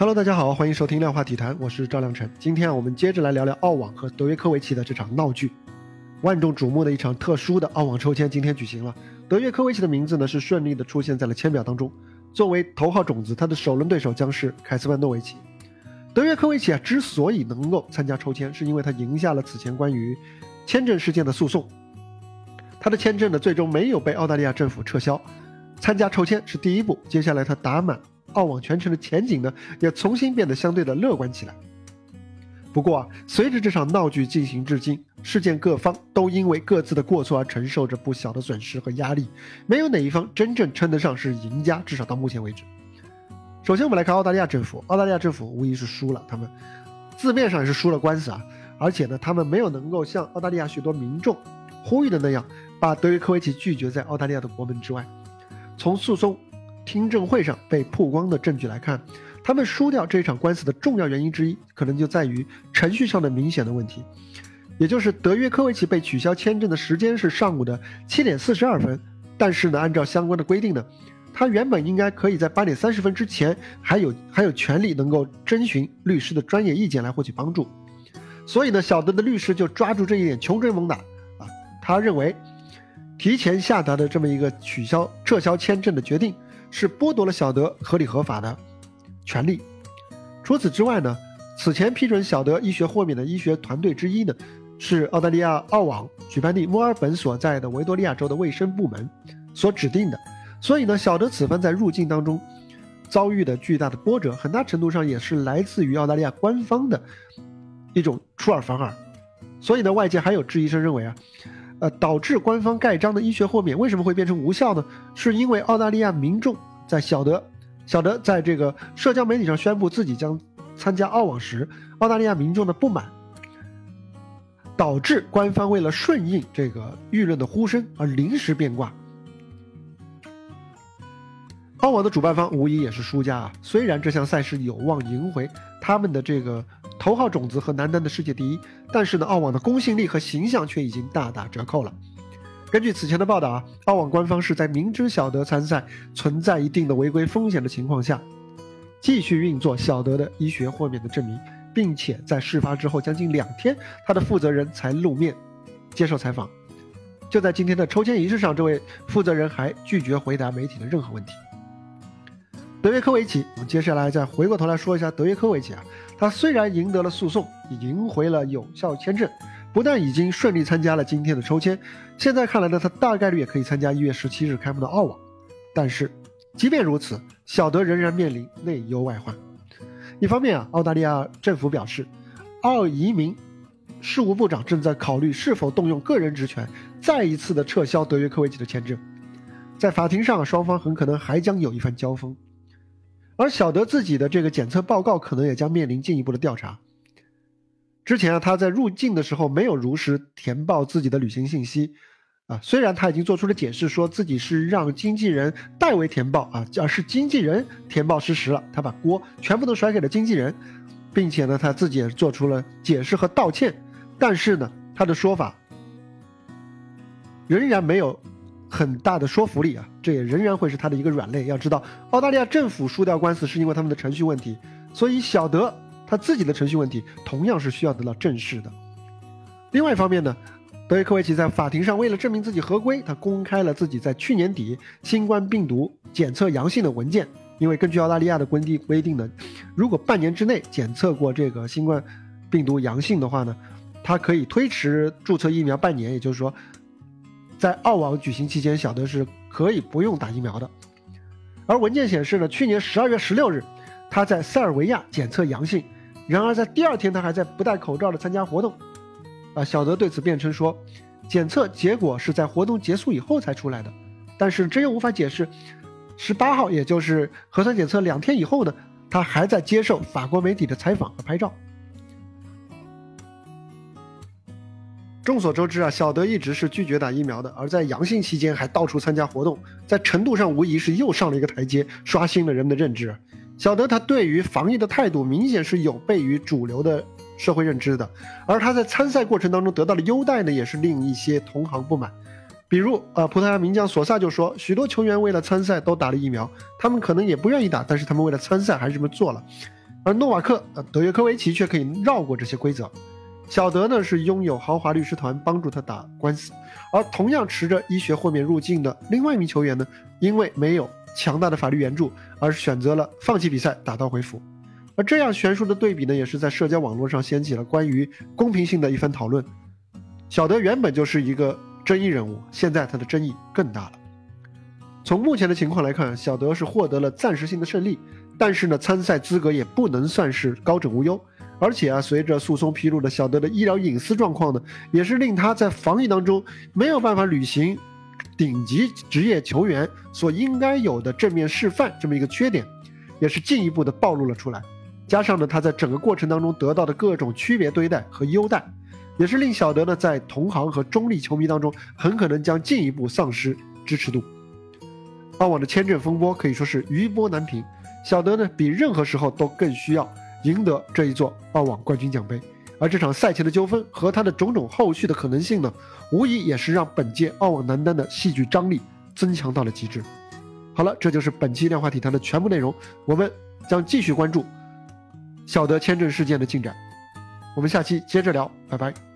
Hello，大家好，欢迎收听量化体坛，我是赵亮晨。今天啊，我们接着来聊聊澳网和德约科维奇的这场闹剧。万众瞩目的一场特殊的澳网抽签今天举行了，德约科维奇的名字呢是顺利的出现在了签表当中。作为头号种子，他的首轮对手将是凯斯曼诺维奇。德约科维奇啊，之所以能够参加抽签，是因为他赢下了此前关于签证事件的诉讼。他的签证呢，最终没有被澳大利亚政府撤销。参加抽签是第一步，接下来他打满。澳网全程的前景呢，也重新变得相对的乐观起来。不过啊，随着这场闹剧进行至今，事件各方都因为各自的过错而承受着不小的损失和压力，没有哪一方真正称得上是赢家，至少到目前为止。首先，我们来看澳大利亚政府，澳大利亚政府无疑是输了，他们字面上也是输了官司啊，而且呢，他们没有能够像澳大利亚许多民众呼吁的那样，把德约科维奇拒绝在澳大利亚的国门之外。从诉讼。听证会上被曝光的证据来看，他们输掉这场官司的重要原因之一，可能就在于程序上的明显的问题，也就是德约科维奇被取消签证的时间是上午的七点四十二分，但是呢，按照相关的规定呢，他原本应该可以在八点三十分之前还有还有权利能够征询律师的专业意见来获取帮助，所以呢，小德的律师就抓住这一点穷追猛打啊，他认为提前下达的这么一个取消撤销签证的决定。是剥夺了小德合理合法的权利。除此之外呢，此前批准小德医学豁免的医学团队之一呢，是澳大利亚澳网举办地墨尔本所在的维多利亚州的卫生部门所指定的。所以呢，小德此番在入境当中遭遇的巨大的波折，很大程度上也是来自于澳大利亚官方的一种出尔反尔。所以呢，外界还有质疑声认为啊。呃，导致官方盖章的医学豁免为什么会变成无效呢？是因为澳大利亚民众在小德小德在这个社交媒体上宣布自己将参加澳网时，澳大利亚民众的不满，导致官方为了顺应这个舆论的呼声而临时变卦。澳网的主办方无疑也是输家啊！虽然这项赛事有望赢回他们的这个。头号种子和男单的世界第一，但是呢，澳网的公信力和形象却已经大打折扣了。根据此前的报道啊，澳网官方是在明知小德参赛存在一定的违规风险的情况下，继续运作小德的医学豁免的证明，并且在事发之后将近两天，他的负责人才露面接受采访。就在今天的抽签仪式上，这位负责人还拒绝回答媒体的任何问题。德约科维奇，我们接下来再回过头来说一下德约科维奇啊。他虽然赢得了诉讼，赢回了有效签证，不但已经顺利参加了今天的抽签，现在看来呢，他大概率也可以参加一月十七日开幕的澳网。但是，即便如此，小德仍然面临内忧外患。一方面啊，澳大利亚政府表示，澳移民事务部长正在考虑是否动用个人职权，再一次的撤销德约科维奇的签证。在法庭上，双方很可能还将有一番交锋。而小德自己的这个检测报告可能也将面临进一步的调查。之前啊，他在入境的时候没有如实填报自己的旅行信息，啊，虽然他已经做出了解释，说自己是让经纪人代为填报啊，而是经纪人填报失实了，他把锅全部都甩给了经纪人，并且呢，他自己也做出了解释和道歉，但是呢，他的说法仍然没有。很大的说服力啊，这也仍然会是他的一个软肋。要知道，澳大利亚政府输掉官司是因为他们的程序问题，所以小德他自己的程序问题同样是需要得到正视的。另外一方面呢，德约科维奇在法庭上为了证明自己合规，他公开了自己在去年底新冠病毒检测阳性的文件。因为根据澳大利亚的规定规定呢，如果半年之内检测过这个新冠病毒阳性的话呢，他可以推迟注册疫苗半年，也就是说。在澳网举行期间，小德是可以不用打疫苗的。而文件显示呢，去年十二月十六日，他在塞尔维亚检测阳性，然而在第二天他还在不戴口罩的参加活动。啊，小德对此辩称说，检测结果是在活动结束以后才出来的。但是这又无法解释，十八号，也就是核酸检测两天以后呢，他还在接受法国媒体的采访和拍照。众所周知啊，小德一直是拒绝打疫苗的，而在阳性期间还到处参加活动，在程度上无疑是又上了一个台阶，刷新了人们的认知。小德他对于防疫的态度明显是有悖于主流的社会认知的，而他在参赛过程当中得到的优待呢，也是令一些同行不满。比如，呃，葡萄牙名将索萨就说，许多球员为了参赛都打了疫苗，他们可能也不愿意打，但是他们为了参赛还是这么做了。而诺瓦克呃德约科维奇却可以绕过这些规则。小德呢是拥有豪华律师团帮助他打官司，而同样持着医学豁免入境的另外一名球员呢，因为没有强大的法律援助，而选择了放弃比赛，打道回府。而这样悬殊的对比呢，也是在社交网络上掀起了关于公平性的一番讨论。小德原本就是一个争议人物，现在他的争议更大了。从目前的情况来看，小德是获得了暂时性的胜利，但是呢，参赛资格也不能算是高枕无忧。而且啊，随着诉讼披露的小德的医疗隐私状况呢，也是令他在防疫当中没有办法履行顶级职业球员所应该有的正面示范这么一个缺点，也是进一步的暴露了出来。加上呢，他在整个过程当中得到的各种区别对待和优待。也是令小德呢在同行和中立球迷当中很可能将进一步丧失支持度。澳网的签证风波可以说是余波难平，小德呢比任何时候都更需要赢得这一座澳网冠军奖杯。而这场赛前的纠纷和他的种种后续的可能性呢，无疑也是让本届澳网男单的戏剧张力增强到了极致。好了，这就是本期量化体坛的全部内容，我们将继续关注小德签证事件的进展。我们下期接着聊，拜拜。